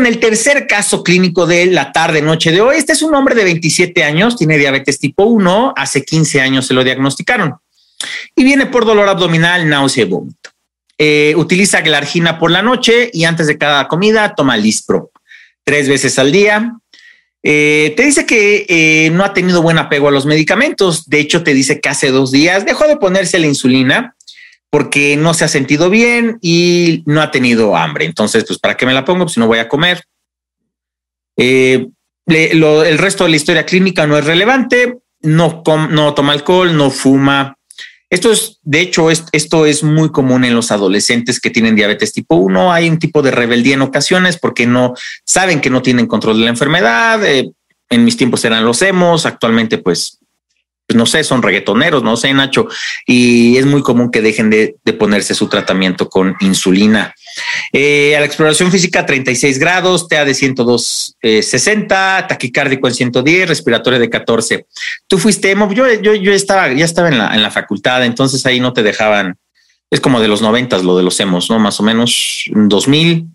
con el tercer caso clínico de la tarde noche de hoy. Este es un hombre de 27 años, tiene diabetes tipo 1, hace 15 años se lo diagnosticaron y viene por dolor abdominal, náusea y vómito. Eh, utiliza glargina por la noche y antes de cada comida toma Lispro tres veces al día. Eh, te dice que eh, no ha tenido buen apego a los medicamentos. De hecho, te dice que hace dos días dejó de ponerse la insulina porque no se ha sentido bien y no ha tenido hambre. Entonces, pues, ¿para qué me la pongo si no voy a comer? Eh, el resto de la historia clínica no es relevante, no, no toma alcohol, no fuma. Esto es, de hecho, esto es muy común en los adolescentes que tienen diabetes tipo 1. Hay un tipo de rebeldía en ocasiones porque no saben que no tienen control de la enfermedad. Eh, en mis tiempos eran los hemos, actualmente pues pues, no sé, son reggaetoneros, no sé, Nacho, y es muy común que dejen de, ponerse su tratamiento con insulina. Eh, a la exploración física 36 grados, TA de 102, 60, eh, taquicárdico en 110, respiratorio de 14. Tú fuiste emo, yo, yo, yo estaba, ya estaba en la, en la facultad, entonces ahí no te dejaban, es como de los noventas lo de los hemos, ¿no? Más o menos 2000,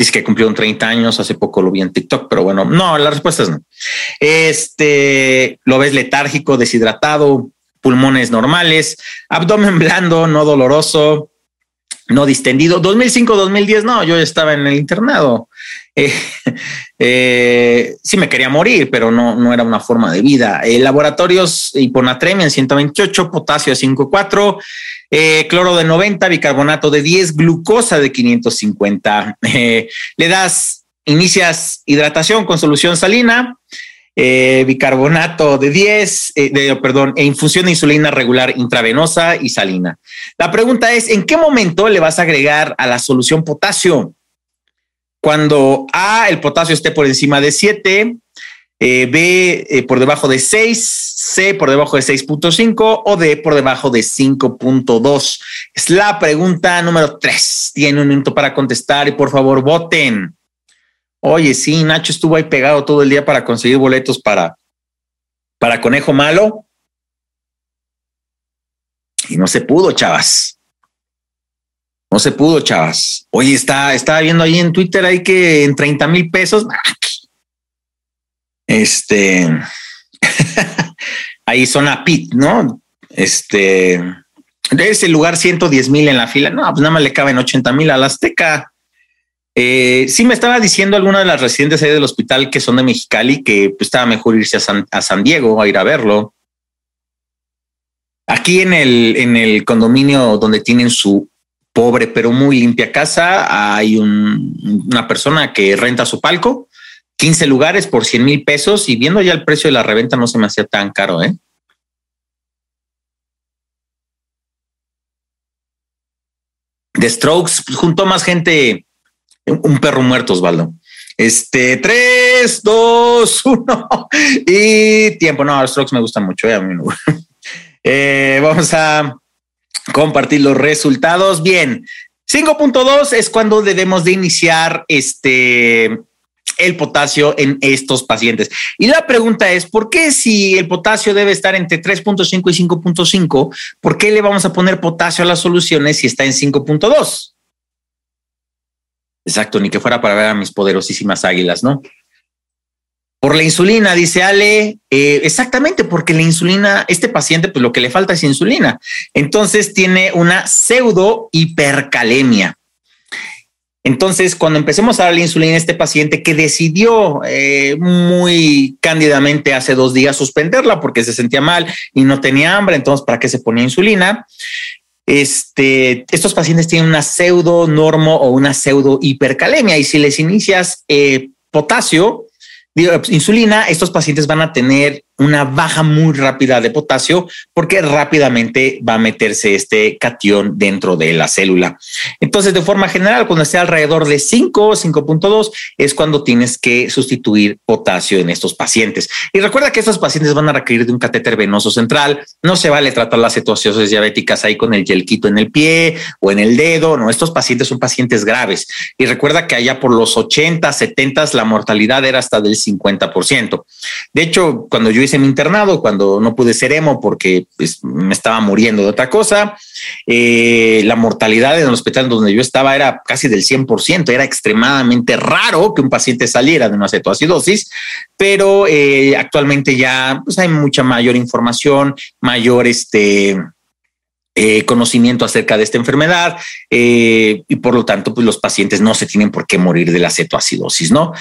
Dice que cumplió un 30 años, hace poco lo vi en TikTok, pero bueno, no, la respuesta es no. Este, lo ves letárgico, deshidratado, pulmones normales, abdomen blando, no doloroso, no distendido. 2005-2010, no, yo estaba en el internado. Eh, eh, sí me quería morir, pero no, no era una forma de vida. Eh, laboratorios hiponatremia en 128, potasio 5,4, eh, cloro de 90, bicarbonato de 10, glucosa de 550. Eh, le das, inicias hidratación con solución salina, eh, bicarbonato de 10, de, perdón, e infusión de insulina regular intravenosa y salina. La pregunta es, ¿en qué momento le vas a agregar a la solución potasio? Cuando A, el potasio esté por encima de 7, eh, B eh, por debajo de 6, C por debajo de 6.5 o D por debajo de 5.2. Es la pregunta número 3. Tiene un minuto para contestar y por favor voten. Oye, sí, Nacho estuvo ahí pegado todo el día para conseguir boletos para, para Conejo Malo. Y no se pudo, chavas. No se pudo, chavas. Oye, está, estaba viendo ahí en Twitter ahí que en 30 mil pesos, este, ahí son a Pit, ¿no? Este, es el lugar 110 mil en la fila. No, pues nada más le caben 80 mil a la Azteca. Eh, sí me estaba diciendo alguna de las residentes ahí del hospital que son de Mexicali que pues, estaba mejor irse a San, a San Diego a ir a verlo. Aquí en el, en el condominio donde tienen su pobre pero muy limpia casa, hay una persona que renta su palco 15 lugares por 100 mil pesos y viendo ya el precio de la reventa no se me hacía tan caro, ¿eh? The Strokes pues, juntó más gente, un perro muerto, Osvaldo. Este, tres, dos, uno y tiempo. No, los Strokes me gustan mucho. ¿eh? A mí eh, vamos a compartir los resultados. Bien, 5.2 es cuando debemos de iniciar este el potasio en estos pacientes. Y la pregunta es, ¿por qué si el potasio debe estar entre 3.5 y 5.5, por qué le vamos a poner potasio a las soluciones si está en 5.2? Exacto, ni que fuera para ver a mis poderosísimas águilas, ¿no? Por la insulina, dice Ale, eh, exactamente, porque la insulina, este paciente, pues lo que le falta es insulina. Entonces tiene una pseudo hipercalemia. Entonces, cuando empecemos a darle insulina a este paciente que decidió eh, muy cándidamente hace dos días suspenderla porque se sentía mal y no tenía hambre, entonces, ¿para qué se ponía insulina? Este, estos pacientes tienen una pseudo normo o una pseudo hipercalemia y si les inicias eh, potasio, insulina, estos pacientes van a tener una baja muy rápida de potasio porque rápidamente va a meterse este cation dentro de la célula. Entonces, de forma general, cuando esté alrededor de 5 o 5.2 es cuando tienes que sustituir potasio en estos pacientes. Y recuerda que estos pacientes van a requerir de un catéter venoso central. No se vale tratar las cetoacidosis diabéticas ahí con el yelquito en el pie o en el dedo. No, estos pacientes son pacientes graves. Y recuerda que allá por los 80, 70 la mortalidad era hasta del 50%. De hecho, cuando yo hice mi internado, cuando no pude ser emo porque pues, me estaba muriendo de otra cosa. Eh, la mortalidad en el hospital donde yo estaba era casi del 100%, era extremadamente raro que un paciente saliera de una cetoacidosis, pero eh, actualmente ya pues, hay mucha mayor información, mayor este, eh, conocimiento acerca de esta enfermedad y por lo tanto pues los pacientes no se tienen por qué morir de la cetoacidosis, ¿no?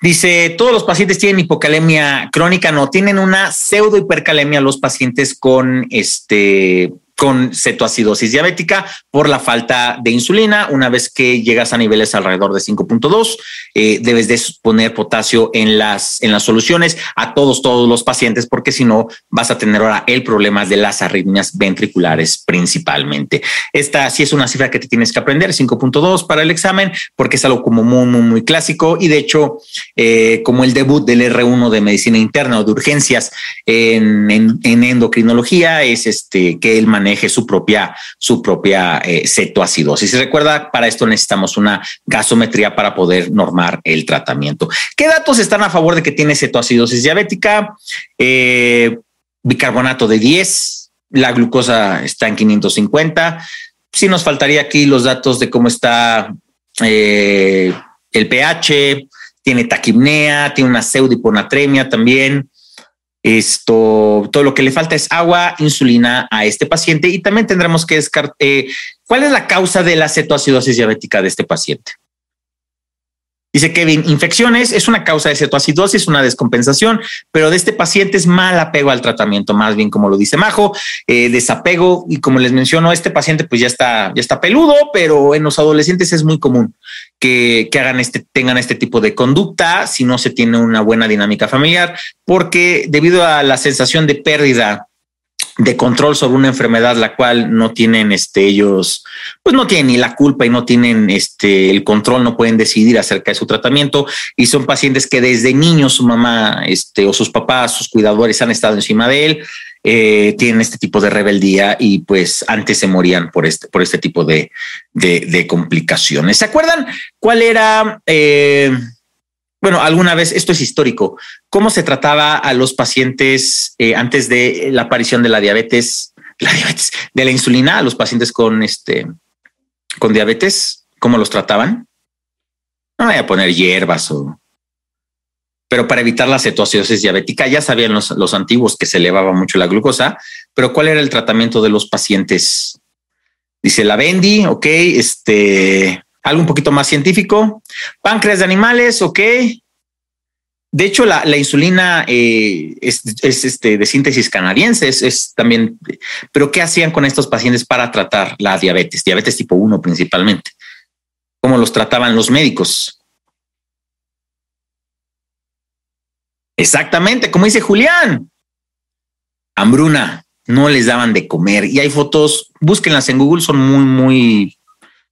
Dice, todos los pacientes tienen hipocalemia crónica, no, tienen una pseudo hipercalemia los pacientes con este con cetoacidosis diabética por la falta de insulina. Una vez que llegas a niveles alrededor de 5.2, eh, debes de poner potasio en las, en las soluciones a todos, todos los pacientes, porque si no vas a tener ahora el problema de las arritmias ventriculares principalmente. Esta sí es una cifra que te tienes que aprender, 5.2 para el examen, porque es algo como muy, muy, muy clásico y de hecho, eh, como el debut del R1 de medicina interna o de urgencias en, en, endocrinología, es este que el manejo maneje su propia, su propia eh, cetoacidosis. Si recuerda, para esto necesitamos una gasometría para poder normar el tratamiento. ¿Qué datos están a favor de que tiene cetoacidosis diabética? Eh, bicarbonato de 10, la glucosa está en 550. Sí nos faltaría aquí los datos de cómo está eh, el pH, tiene taquipnea, tiene una pseudiponatremia también. Esto, todo lo que le falta es agua, insulina a este paciente y también tendremos que descartar eh, cuál es la causa de la cetoacidosis diabética de este paciente. Dice Kevin, infecciones es una causa de cetoacidosis, una descompensación, pero de este paciente es mal apego al tratamiento, más bien como lo dice Majo, eh, desapego. Y como les menciono, este paciente pues ya está, ya está peludo, pero en los adolescentes es muy común que, que hagan este, tengan este tipo de conducta si no se tiene una buena dinámica familiar, porque debido a la sensación de pérdida de control sobre una enfermedad la cual no tienen este ellos pues no tienen ni la culpa y no tienen este el control no pueden decidir acerca de su tratamiento. Y son pacientes que desde niños su mamá este o sus papás sus cuidadores han estado encima de él eh, tienen este tipo de rebeldía y pues antes se morían por este por este tipo de de, complicaciones. Se acuerdan cuál era eh, bueno, alguna vez, esto es histórico, ¿cómo se trataba a los pacientes eh, antes de la aparición de la diabetes, la diabetes, de la insulina, a los pacientes con este, con diabetes? ¿Cómo los trataban? No voy a poner hierbas o, pero para evitar la cetoacidosis diabética, ya sabían los, los antiguos que se elevaba mucho la glucosa, pero ¿cuál era el tratamiento de los pacientes? Dice la Bendy, ok, este, algo un poquito más científico. Páncreas de animales, ok. De hecho, la, insulina eh, es, este, de síntesis canadiense, es, también, pero ¿qué hacían con estos pacientes para tratar la diabetes? Diabetes tipo 1 principalmente. ¿Cómo los trataban los médicos? Exactamente, como dice Julián. Hambruna, no les daban de comer. Y hay fotos, búsquenlas en Google, son muy, muy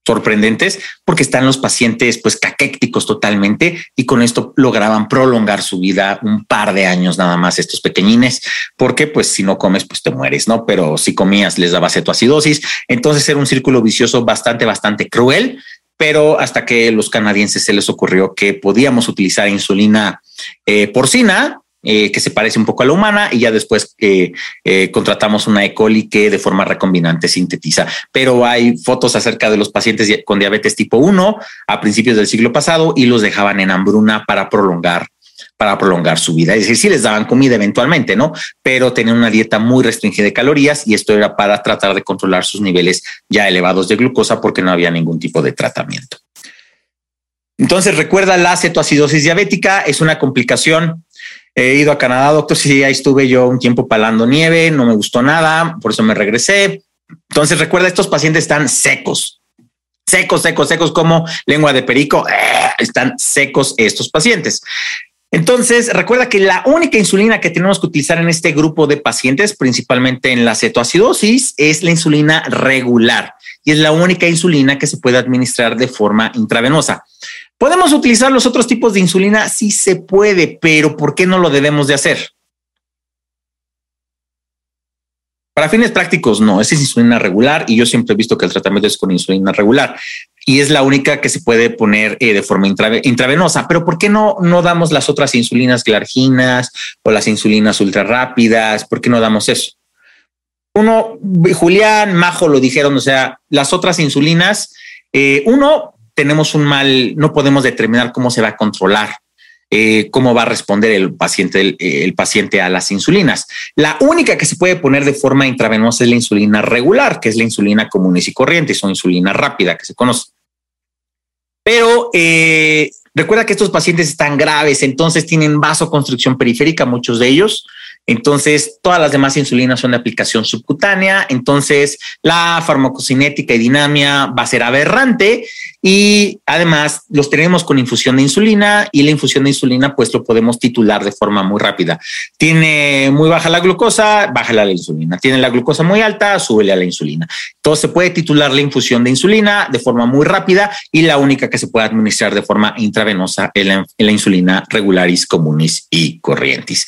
sorprendentes porque están los pacientes pues caquécticos totalmente y con esto lograban prolongar su vida un par de años nada más estos pequeñines porque pues si no comes pues te mueres, ¿no? Pero si comías les daba cetoacidosis, entonces era un círculo vicioso bastante, bastante cruel, pero hasta que los canadienses se les ocurrió que podíamos utilizar insulina eh, porcina eh, que se parece un poco a la humana y ya después eh, eh, contratamos una E. coli que de forma recombinante sintetiza. Pero hay fotos acerca de los pacientes con diabetes tipo 1 a principios del siglo pasado y los dejaban en hambruna para prolongar para prolongar su vida. Es decir, sí les daban comida eventualmente, ¿no? Pero tenían una dieta muy restringida de calorías y esto era para tratar de controlar sus niveles ya elevados de glucosa porque no había ningún tipo de tratamiento. Entonces, recuerda la cetoacidosis diabética es una complicación He ido a Canadá, doctor. Sí, ahí estuve yo un tiempo palando nieve, no me gustó nada, por eso me regresé. Entonces, recuerda, estos pacientes están secos, secos, secos, secos, como lengua de perico. Eh, están secos estos pacientes. Entonces, recuerda que la única insulina que tenemos que utilizar en este grupo de pacientes, principalmente en la cetoacidosis, es la insulina regular y es la única insulina que se puede administrar de forma intravenosa. ¿Podemos utilizar los otros tipos de insulina? Sí se puede, pero ¿por qué no lo debemos de hacer? Para fines prácticos, no, es insulina regular y yo siempre he visto que el tratamiento es con insulina regular. y es la única que se puede poner eh, de forma intravenosa. Pero ¿por qué no, no damos las otras insulinas glarginas o las insulinas ultra rápidas? ¿Por qué no damos eso? Uno, Julián, Majo lo dijeron, o sea, las otras insulinas, eh, uno, tenemos un mal, no podemos determinar cómo se va a controlar. Eh, cómo va a responder el paciente, el, paciente a las insulinas. La única que se puede poner de forma intravenosa es la insulina regular, que es la insulina común y corriente, o insulina rápida que se conoce. Pero eh, recuerda que estos pacientes están graves, entonces tienen vasoconstricción periférica, muchos de ellos. Entonces, todas las demás insulinas son de aplicación subcutánea. Entonces, la farmacocinética y dinamia va a ser aberrante y además los tenemos con infusión de insulina y la infusión de insulina, pues lo podemos titular de forma muy rápida. Tiene muy baja la glucosa, baja la insulina. Tiene la glucosa muy alta, súbele a la insulina. Entonces, se puede titular la infusión de insulina de forma muy rápida y la única que se puede administrar de forma intravenosa es la, la insulina regularis comunis y corrientis.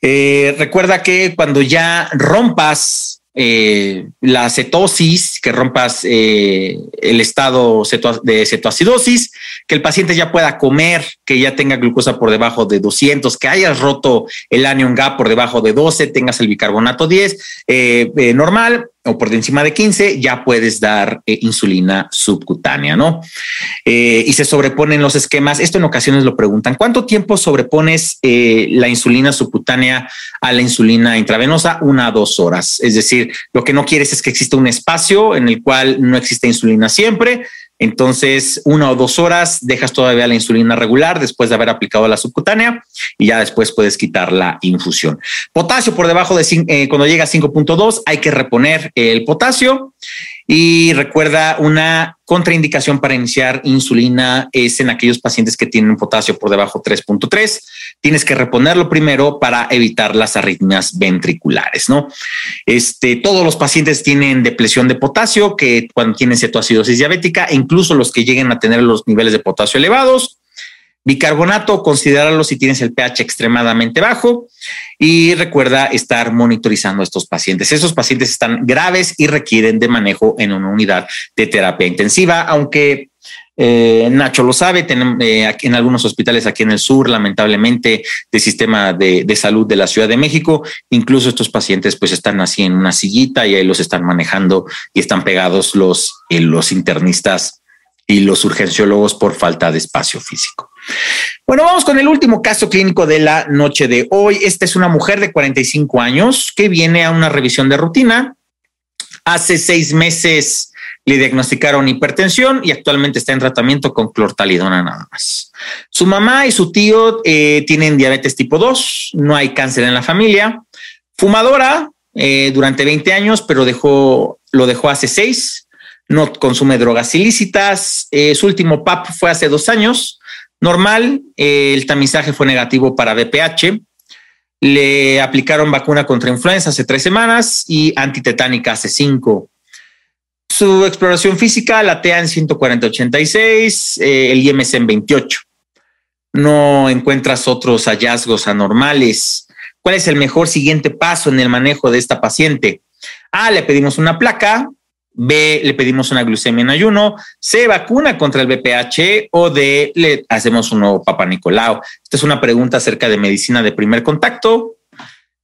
Eh, recuerda que cuando ya rompas eh, la cetosis, que rompas eh, el estado de cetoacidosis, que el paciente ya pueda comer, que ya tenga glucosa por debajo de 200, que hayas roto el anion gap por debajo de 12, tengas el bicarbonato 10 normal, o por encima de 15, ya puedes dar eh, insulina subcutánea, ¿no? Eh, y se sobreponen los esquemas. Esto en ocasiones lo preguntan. ¿Cuánto tiempo sobrepones eh, la insulina subcutánea a la insulina intravenosa? Una a dos horas. Es decir, lo que no quieres es que exista un espacio en el cual no existe insulina siempre entonces, una o dos horas dejas todavía la insulina regular después de haber aplicado la subcutánea y ya después puedes quitar la infusión. Potasio por debajo de eh, cuando llega a 5.2 hay que reponer el potasio y recuerda, una contraindicación para iniciar insulina es en aquellos pacientes que tienen potasio por debajo 3.3. Tienes que reponerlo primero para evitar las arritmias ventriculares, ¿no? Este, todos los pacientes tienen depresión de potasio, que cuando tienen cetoacidosis diabética, e incluso los que lleguen a tener los niveles de potasio elevados, Bicarbonato, considéralo si tienes el pH extremadamente bajo y recuerda estar monitorizando a estos pacientes. Esos pacientes están graves y requieren de manejo en una unidad de terapia intensiva, aunque eh, Nacho lo sabe, eh, en algunos hospitales aquí en el sur, lamentablemente, del sistema de, salud de la Ciudad de México, incluso estos pacientes pues están así en una sillita y ahí los están manejando y están pegados los, eh, los internistas y los urgenciólogos por falta de espacio físico. Bueno, vamos con el último caso clínico de la noche de hoy. Esta es una mujer de 45 años que viene a una revisión de rutina. Hace seis meses le diagnosticaron hipertensión y actualmente está en tratamiento con clortalidona nada más. Su mamá y su tío eh, tienen diabetes tipo 2, no hay cáncer en la familia. Fumadora eh, durante 20 años, pero dejó, lo dejó hace seis. No consume drogas ilícitas. Eh, su último PAP fue hace dos años normal, el tamizaje fue negativo para BPH, le aplicaron vacuna contra influenza hace tres semanas y antitetánica hace cinco. Su exploración física, la TEA en 140-86, eh, el IMC en 28. No encuentras otros hallazgos anormales. ¿Cuál es el mejor siguiente paso en el manejo de esta paciente? Ah, le pedimos una placa, B, le pedimos una glucemia en ayuno, C, vacuna contra el BPH o D, le hacemos un nuevo Papa Nicolau. Esta es una pregunta acerca de medicina de primer contacto.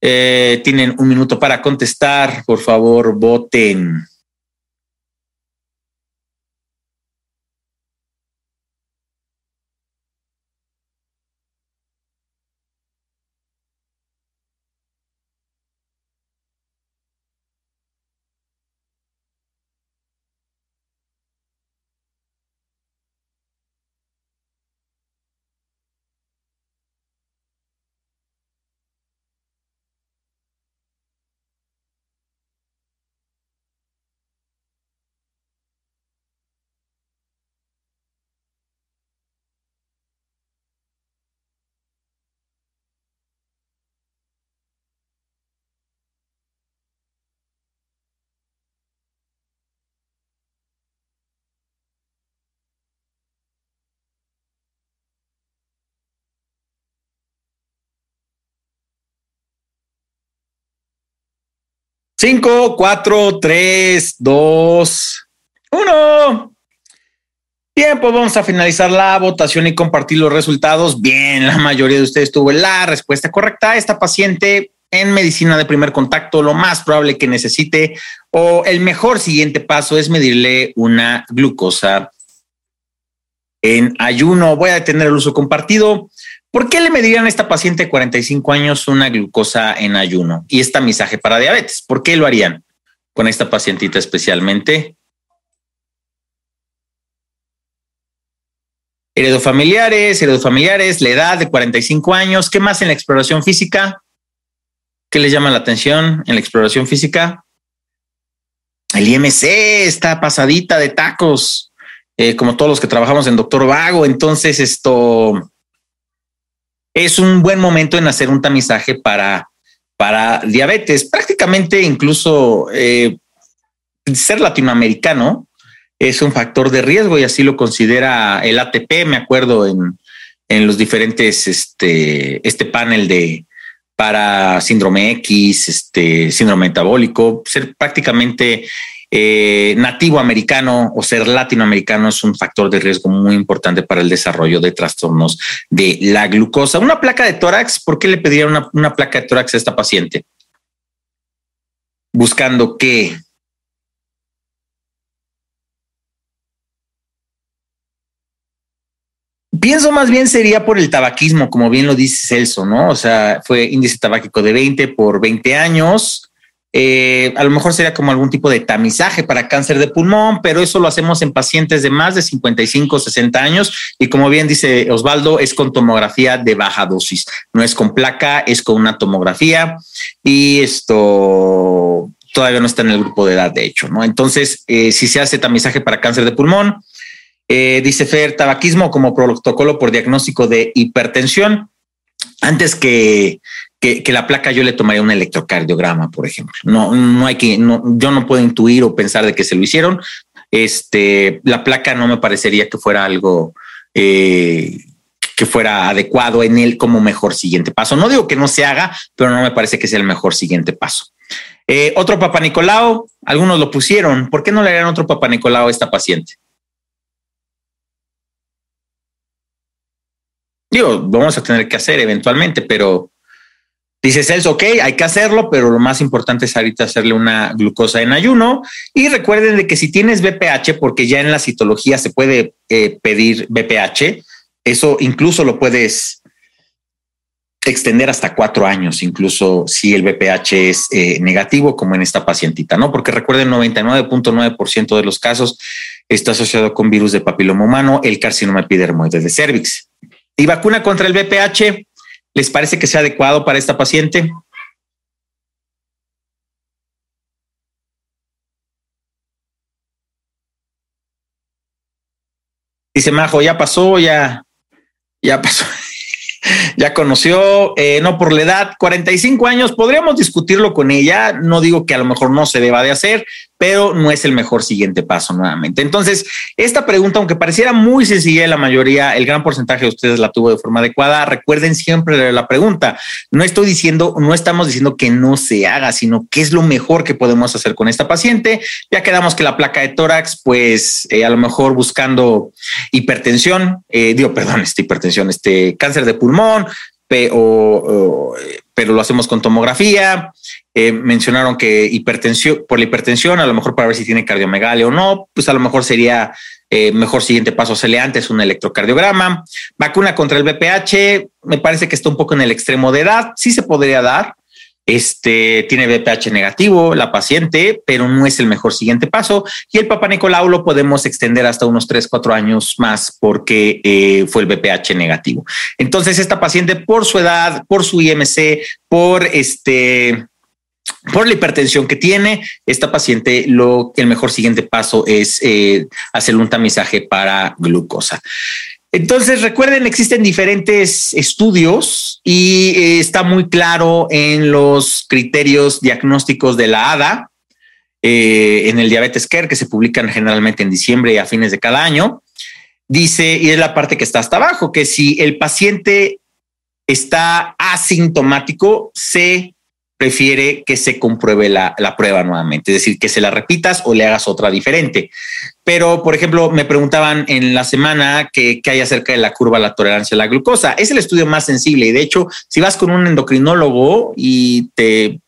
Eh, tienen un minuto para contestar. Por favor, voten. 5, 4, 3, 2, 1. Bien, pues vamos a finalizar la votación y compartir los resultados. Bien, la mayoría de ustedes tuvo la respuesta correcta. Esta paciente en medicina de primer contacto, lo más probable que necesite o el mejor siguiente paso es medirle una glucosa en ayuno. Voy a detener el uso compartido. ¿Por qué le medirían a esta paciente de 45 años una glucosa en ayuno y esta misaje para diabetes? ¿Por qué lo harían con esta pacientita especialmente? Heredofamiliares, heredofamiliares, la edad de 45 años. ¿Qué más en la exploración física? ¿Qué les llama la atención en la exploración física? El IMC está pasadita de tacos, eh, como todos los que trabajamos en Doctor Vago. Entonces, esto es un buen momento en hacer un tamizaje para, para diabetes. Prácticamente, incluso eh, ser latinoamericano es un factor de riesgo y así lo considera el ATP. Me acuerdo en, en los diferentes, este, este panel de para síndrome X, este síndrome metabólico, ser prácticamente eh, nativo americano o ser latinoamericano es un factor de riesgo muy importante para el desarrollo de trastornos de la glucosa. Una placa de tórax, ¿por qué le pedirían una, una placa de tórax a esta paciente? Buscando qué Pienso más bien sería por el tabaquismo, como bien lo dice Celso, ¿no? O sea, fue índice tabáquico de 20 por 20 años. Eh, a lo mejor sería como algún tipo de tamizaje para cáncer de pulmón, pero eso lo hacemos en pacientes de más de 55, 60 años. Y como bien dice Osvaldo, es con tomografía de baja dosis. No es con placa, es con una tomografía. Y esto todavía no está en el grupo de edad, de hecho, ¿no? Entonces, eh, si se hace tamizaje para cáncer de pulmón, eh, dice Fer, tabaquismo como protocolo por diagnóstico de hipertensión. Antes que, que, la placa yo le tomaría un electrocardiograma, por ejemplo. No, no hay que, no, yo no puedo intuir o pensar de que se lo hicieron. Este, la placa no me parecería que fuera algo eh, que fuera adecuado en él como mejor siguiente paso. No digo que no se haga, pero no me parece que sea el mejor siguiente paso. Eh, otro Papa Nicolau, algunos lo pusieron. ¿Por qué no le harían otro Papa Nicolau a esta paciente? Digo, vamos a tener que hacer eventualmente, pero dice Celso, ok, hay que hacerlo, pero lo más importante es ahorita hacerle una glucosa en ayuno. Y recuerden de que si tienes BPH, porque ya en la citología se puede eh, pedir BPH, eso incluso lo puedes extender hasta cuatro años, incluso si el BPH es eh, negativo, como en esta pacientita, ¿no? Porque recuerden, 99.9% de los casos está asociado con virus de papiloma humano, el carcinoma epidermoide de cervix. ¿Y vacuna contra el VPH les parece que sea adecuado para esta paciente? Dice Majo, ya pasó, ya, ya pasó ya conoció, eh, no por la edad, 45 años, podríamos discutirlo con ella, no digo que a lo mejor no se deba de hacer, pero no es el mejor siguiente paso nuevamente. Entonces, esta pregunta, aunque pareciera muy sencilla, la mayoría, el gran porcentaje de ustedes la tuvo de forma adecuada, recuerden siempre la pregunta, no estoy diciendo, no estamos diciendo que no se haga, sino qué es lo mejor que podemos hacer con esta paciente. Ya quedamos que la placa de tórax, pues eh, a lo mejor buscando hipertensión, eh, perdón, este hipertensión, este cáncer de pulmón, pero lo hacemos con tomografía. Eh, mencionaron que hipertensión, por la hipertensión, a lo mejor para ver si tiene cardiomegalia o no, pues a lo mejor sería eh, mejor siguiente paso hacerle antes un electrocardiograma. Vacuna contra el VPH, me parece que está un poco en el extremo de edad, sí se podría dar, este tiene BPH negativo la paciente, pero no es el mejor siguiente paso. Y el Papa Nicolau lo podemos extender hasta unos 3, 4 años más porque eh, fue el BPH negativo. Entonces, esta paciente, por su edad, por su IMC, por este por la hipertensión que tiene, esta paciente, lo el mejor siguiente paso es eh, hacerle un tamizaje para glucosa. Entonces, recuerden, existen diferentes estudios y eh, está muy claro en los criterios diagnósticos de la ADA, eh, en el Diabetes Care, que se publican generalmente en diciembre y a fines de cada año. Dice, y es la parte que está hasta abajo, que si el paciente está asintomático, se prefiere que se compruebe la, prueba nuevamente, es decir, que se la repitas o le hagas otra diferente. Pero, por ejemplo, me preguntaban en la semana qué hay acerca de la curva la tolerancia a la glucosa. Es el estudio más sensible y de hecho, si vas con un endocrinólogo y te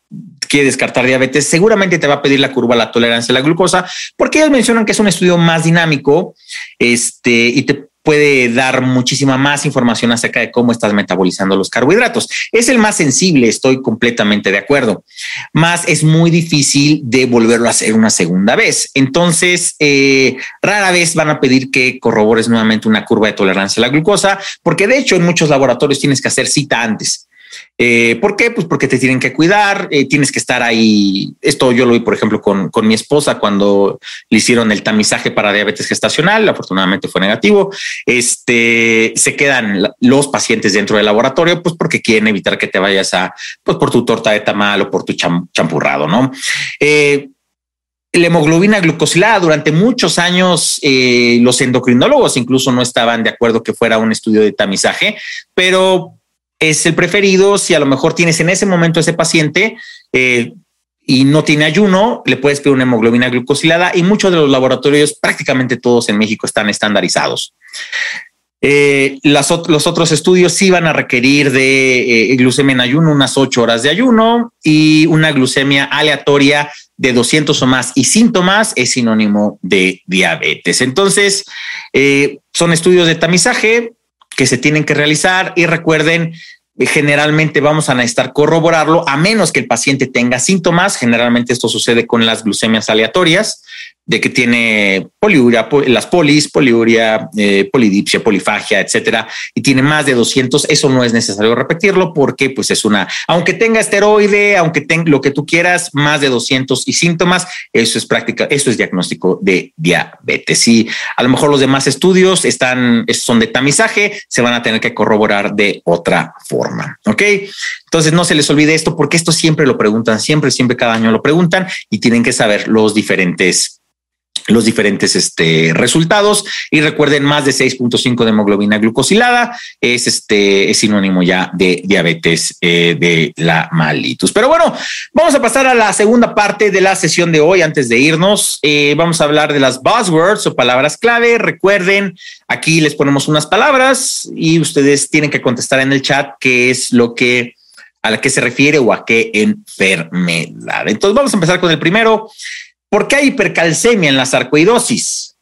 quiere descartar diabetes, seguramente te va a pedir la curva la tolerancia a la glucosa, porque ellos mencionan que es un estudio más dinámico este, y te puede dar muchísima más información acerca de cómo estás metabolizando los carbohidratos. Es el más sensible, estoy completamente de acuerdo. Más es muy difícil de volverlo a hacer una segunda vez. Entonces, eh, rara vez van a pedir que corrobores nuevamente una curva de tolerancia a la glucosa, porque de hecho en muchos laboratorios tienes que hacer cita antes. Eh, ¿Por qué? Pues porque te tienen que cuidar, eh, tienes que estar ahí. Esto yo lo vi, por ejemplo, con, con, mi esposa cuando le hicieron el tamizaje para diabetes gestacional, afortunadamente fue negativo. Este se quedan los pacientes dentro del laboratorio, pues porque quieren evitar que te vayas a, pues por tu torta de tamal o por tu champurrado, ¿no? Eh, la hemoglobina glucosilada durante muchos años los endocrinólogos incluso no estaban de acuerdo que fuera un estudio de tamizaje, pero es el preferido. Si a lo mejor tienes en ese momento ese paciente eh, y no tiene ayuno, le puedes pedir una hemoglobina glucosilada y muchos de los laboratorios, prácticamente todos en México, están estandarizados. Eh, los otros estudios sí van a requerir de eh, glucemia en ayuno, unas ocho horas de ayuno y una glucemia aleatoria de 200 o más y síntomas es sinónimo de diabetes. Entonces, son estudios de tamizaje que se tienen que realizar y recuerden generalmente vamos a necesitar corroborarlo a menos que el paciente tenga síntomas. Generalmente esto sucede con las glucemias aleatorias de que tiene poliuria, las polis, poliuria, eh, polidipsia, polifagia, etcétera, y tiene más de 200, eso no es necesario repetirlo porque pues es una, aunque tenga esteroide, aunque tenga lo que tú quieras, más de 200 y síntomas, eso es práctica, eso es diagnóstico de diabetes. Y a lo mejor los demás estudios están, son de tamizaje, se van a tener que corroborar de otra forma. Ok. Entonces no se les olvide esto porque esto siempre lo preguntan, siempre, siempre cada año lo preguntan y tienen que saber los diferentes los diferentes este, resultados y recuerden más de 6.5 de hemoglobina glucosilada es este es sinónimo ya de diabetes eh, de la malitus. Pero bueno, vamos a pasar a la segunda parte de la sesión de hoy. Antes de irnos, eh, vamos a hablar de las buzzwords o palabras clave. Recuerden, aquí les ponemos unas palabras y ustedes tienen que contestar en el chat qué es lo que a la que se refiere o a qué enfermedad. Entonces vamos a empezar con el primero. ¿Por qué hay hipercalcemia en la sarcoidosis?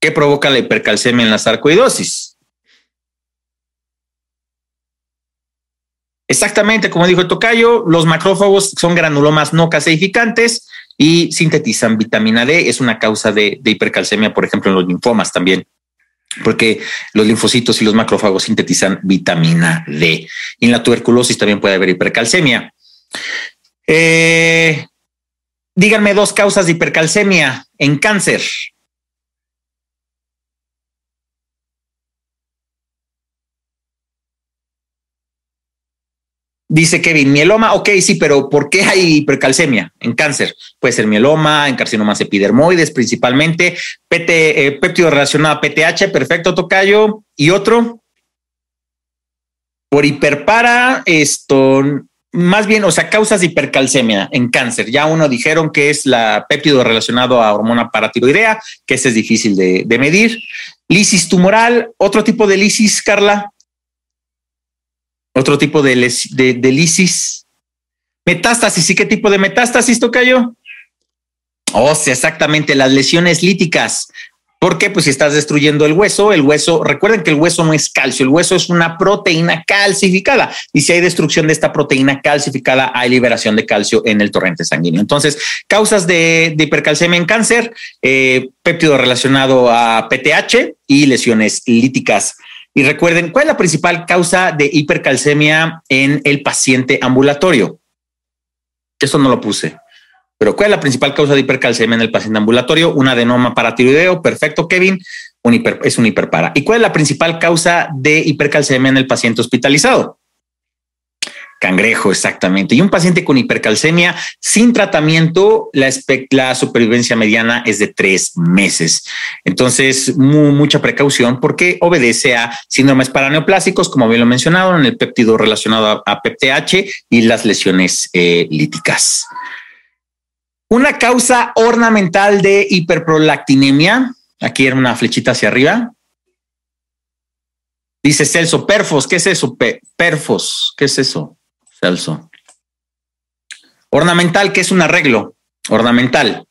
¿Qué provoca la hipercalcemia en la sarcoidosis? Exactamente, como dijo tocayo, los macrófagos son granulomas no caseificantes y sintetizan vitamina D. Es una causa de, de, hipercalcemia, por ejemplo, en los linfomas también, porque los linfocitos y los macrófagos sintetizan vitamina D. Y en la tuberculosis también puede haber hipercalcemia. Eh, díganme dos causas de hipercalcemia en cáncer. Dice Kevin, mieloma, ok, sí, pero ¿por qué hay hipercalcemia en cáncer? Puede ser mieloma, en carcinomas epidermoides principalmente, PT, eh, péptido relacionado a PTH, perfecto, tocayo. ¿Y otro? Por hiperpara, esto más bien, o sea, causas de hipercalcemia en cáncer. Ya uno dijeron que es la péptido relacionado a hormona paratiroidea, que ese es difícil de, medir. Lisis tumoral, otro tipo de lisis, Carla. Otro tipo de, de, lisis. Metástasis, ¿y qué tipo de metástasis toca yo? Oh, sí, exactamente, las lesiones líticas. Porque pues si estás destruyendo el hueso, el hueso, recuerden que el hueso no es calcio, el hueso es una proteína calcificada. Y si hay destrucción de esta proteína calcificada, hay liberación de calcio en el torrente sanguíneo. Entonces, causas de, hipercalcemia en cáncer, eh, péptido relacionado a PTH y lesiones líticas. Y recuerden, ¿cuál es la principal causa de hipercalcemia en el paciente ambulatorio? Eso no lo puse. Pero ¿cuál es la principal causa de hipercalcemia en el paciente ambulatorio? Un adenoma paratiroideo, perfecto, Kevin, es un hiperpara. ¿Y cuál es la principal causa de hipercalcemia en el paciente hospitalizado? Cangrejo, exactamente. Y un paciente con hipercalcemia sin tratamiento, la, supervivencia mediana es de tres meses. Entonces, mucha precaución porque obedece a síndromes paraneoplásicos, como bien lo mencionado, en el péptido relacionado a, PPH y las lesiones eh, líticas. Una causa ornamental de hiperprolactinemia. Aquí era una flechita hacia arriba. Dice Celso, perfos, ¿qué es eso? perfos, ¿qué es eso? Celso. Ornamental, ¿qué es un arreglo? Ornamental.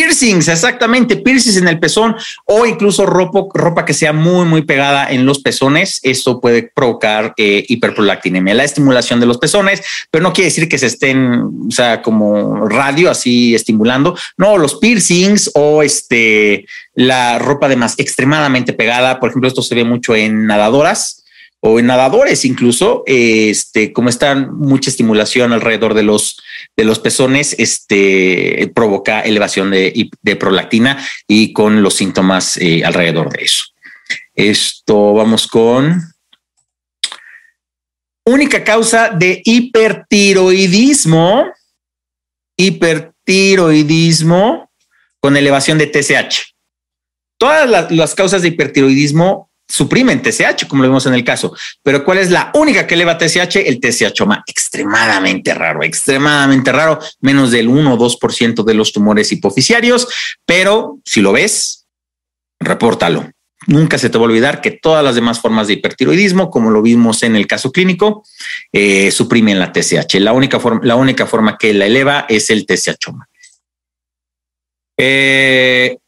Piercings, exactamente, piercings en el pezón o incluso ropa, ropa que sea muy, muy pegada en los pezones. Esto puede provocar eh, hiperprolactinemia, la estimulación de los pezones, pero no quiere decir que se estén, o sea, como radio así estimulando. No, los piercings o este, la ropa además extremadamente pegada. Por ejemplo, esto se ve mucho en nadadoras o en nadadores incluso, este, como está mucha estimulación alrededor de los, de los pezones, este, provoca elevación de, prolactina y con los síntomas eh, alrededor de eso. Esto vamos con única causa de hipertiroidismo, hipertiroidismo con elevación de TSH. Todas las causas de hipertiroidismo suprimen TSH, como lo vemos en el caso. Pero ¿cuál es la única que eleva TSH? El TSH extremadamente raro, extremadamente raro, menos del 1 o 2% de los tumores hipoficiarios. Pero si lo ves, repórtalo. Nunca se te va a olvidar que todas las demás formas de hipertiroidismo, como lo vimos en el caso clínico, eh, suprimen la TSH. La única, forma, la única forma que la eleva es el TSH. Eh,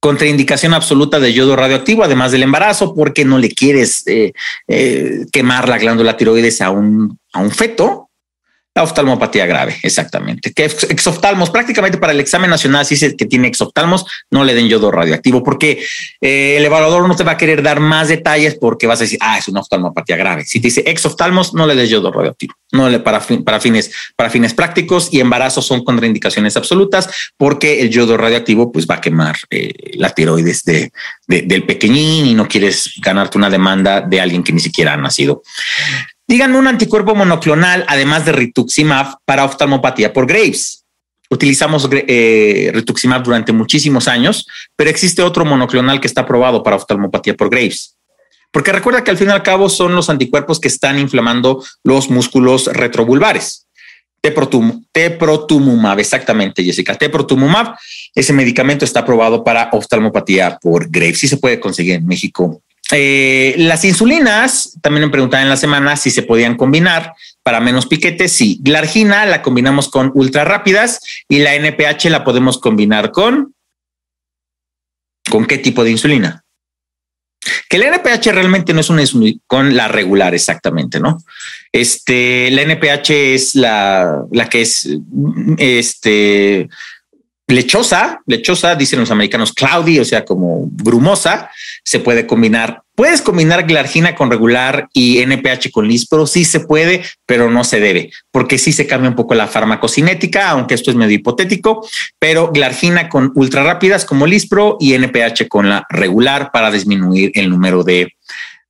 contraindicación absoluta de yodo radioactivo, además del embarazo, porque no le quieres eh, eh, quemar la glándula tiroides a un, a un feto oftalmopatía grave, exactamente. Que exoftalmos, prácticamente para el examen nacional, si dice que tiene exoftalmos, no le den yodo radioactivo, porque eh, el evaluador no te va a querer dar más detalles porque vas a decir, ah, es una oftalmopatía grave. Si te dice exoftalmos, no le des yodo radioactivo. No le para, para fines, para fines prácticos y embarazos son contraindicaciones absolutas porque el yodo radioactivo pues va a quemar eh, la tiroides de, del pequeñín y no quieres ganarte una demanda de alguien que ni siquiera ha nacido. Díganme un anticuerpo monoclonal, además de rituximab, para oftalmopatía por Graves. Utilizamos eh, rituximab durante muchísimos años, pero existe otro monoclonal que está aprobado para oftalmopatía por Graves. Porque recuerda que al fin y al cabo son los anticuerpos que están inflamando los músculos retrovulvares. Teprotumumab, exactamente, Jessica. Teprotumumab, ese medicamento está aprobado para oftalmopatía por Graves. Sí se puede conseguir en México eh, las insulinas, también me preguntaban en la semana si se podían combinar para menos piquetes. Sí, la argina la combinamos con ultra rápidas y la NPH la podemos combinar con. ¿Con qué tipo de insulina? Que la NPH realmente no es una insulina con la regular exactamente, ¿no? Este, la NPH es la, la que es este lechosa, lechosa, dicen los americanos cloudy, o sea, como grumosa, se puede combinar. Puedes combinar glargina con regular y NPH con lispro, sí se puede, pero no se debe, porque sí se cambia un poco la farmacocinética, aunque esto es medio hipotético, pero glargina con ultra rápidas como lispro y NPH con la regular para disminuir el número de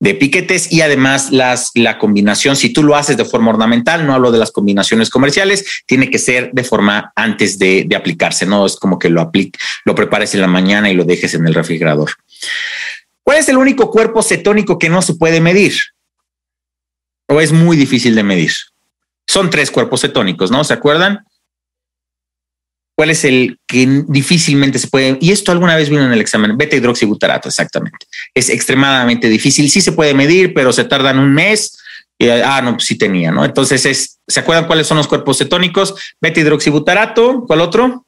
de piquetes y además las, la combinación, si tú lo haces de forma ornamental, no hablo de las combinaciones comerciales, tiene que ser de forma antes de, de aplicarse, no es como que lo aplique, lo prepares en la mañana y lo dejes en el refrigerador. ¿Cuál es el único cuerpo cetónico que no se puede medir? ¿O es muy difícil de medir? Son tres cuerpos cetónicos, ¿no? ¿Se acuerdan? cuál es el que difícilmente se puede, y esto alguna vez vino en el examen, beta hidroxibutarato, exactamente. Es extremadamente difícil, sí se puede medir, pero se tardan un mes. Y, ah, no, pues sí tenía, ¿no? Entonces es, ¿se acuerdan cuáles son los cuerpos cetónicos? Beta hidroxibutarato, ¿cuál otro?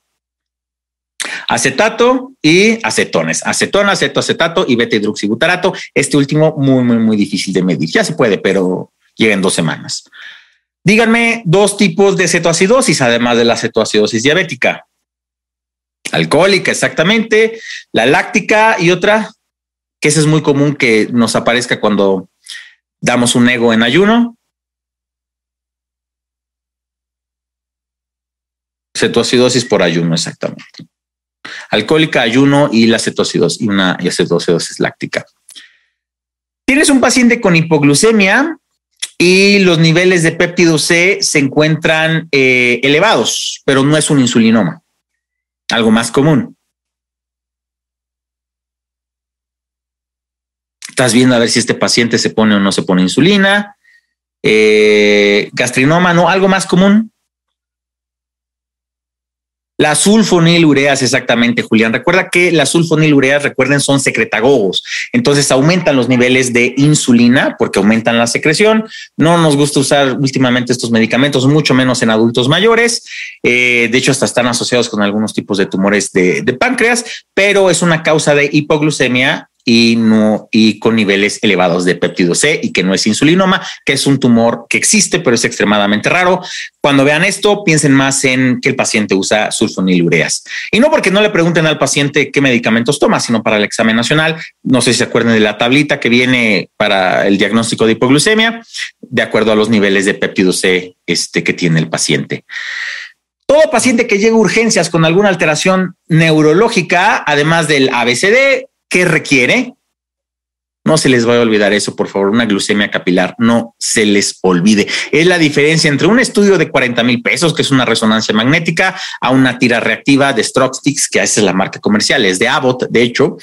Acetato y acetones, acetona, acetato y beta hidroxibutarato. Este último muy, muy, muy difícil de medir. Ya se puede, pero llega en dos semanas. Díganme dos tipos de cetoacidosis, además de la cetoacidosis diabética. Alcohólica, exactamente, la láctica y otra, que esa es muy común que nos aparezca cuando damos un ego en ayuno. Cetoacidosis por ayuno, exactamente. Alcohólica, ayuno y la y una y láctica. Tienes un paciente con hipoglucemia y los niveles de péptido C se encuentran eh, elevados, pero no es un insulinoma, algo más común. Estás viendo a ver si este paciente se pone o no se pone insulina. Eh, gastrinoma, no, algo más común. La sulfonilureas, exactamente, Julián. Recuerda que las sulfonilureas, recuerden, son secretagogos. Entonces aumentan los niveles de insulina porque aumentan la secreción. No nos gusta usar últimamente estos medicamentos, mucho menos en adultos mayores. Eh, de hecho, hasta están asociados con algunos tipos de tumores de páncreas, pero es una causa de hipoglucemia y con niveles elevados de péptido C y que no es insulinoma, que es un tumor que existe, pero es extremadamente raro. Cuando vean esto, piensen más en que el paciente usa sulfonilureas. Y no porque no le pregunten al paciente qué medicamentos toma, sino para el examen nacional. No sé si se acuerdan de la tablita que viene para el diagnóstico de hipoglucemia, de acuerdo a los niveles de péptido C este, que tiene el paciente. Todo paciente que llegue a urgencias con alguna alteración neurológica, además del ABCD, ¿Qué requiere? No se les vaya a olvidar eso, por favor, una glucemia capilar, no se les olvide. Es la diferencia entre un estudio de 40 mil pesos, que es una resonancia magnética, a una tira reactiva de Stroxtix, que esa es la marca comercial, es de Abbott, de hecho,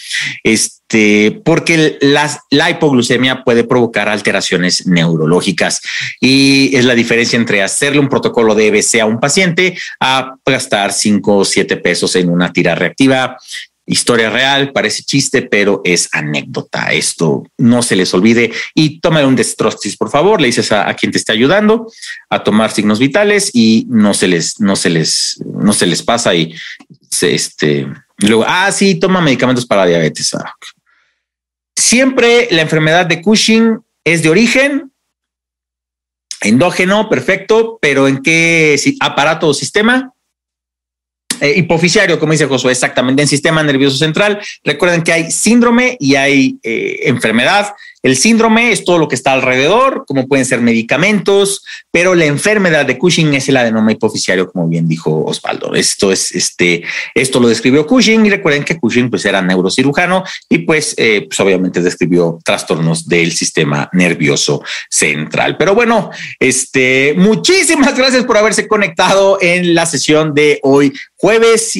este, porque la hipoglucemia puede provocar alteraciones neurológicas y es la diferencia entre hacerle un protocolo de EBC a un paciente a gastar 5 o 7 pesos en una tira reactiva historia real, parece chiste, pero es anécdota. Esto no se les olvide y tómale un destrostis, por favor. Le dices a, quien te está ayudando a tomar signos vitales y no se les, no se les, no se les pasa y se, este, luego, ah, sí, toma medicamentos para diabetes. Ah, Siempre la enfermedad de Cushing es de origen endógeno, perfecto, pero ¿en qué aparato o sistema? Eh, hipoficiario, como dice Josué, exactamente, en sistema nervioso central. Recuerden que hay síndrome y hay eh, enfermedad. El síndrome es todo lo que está alrededor, como pueden ser medicamentos, pero la enfermedad de Cushing es el adenoma hipoficiario, como bien dijo Osvaldo. Esto es este, esto lo describió Cushing y recuerden que Cushing pues era neurocirujano y pues, eh, pues obviamente describió trastornos del sistema nervioso central. Pero bueno, este, muchísimas gracias por haberse conectado en la sesión de hoy jueves.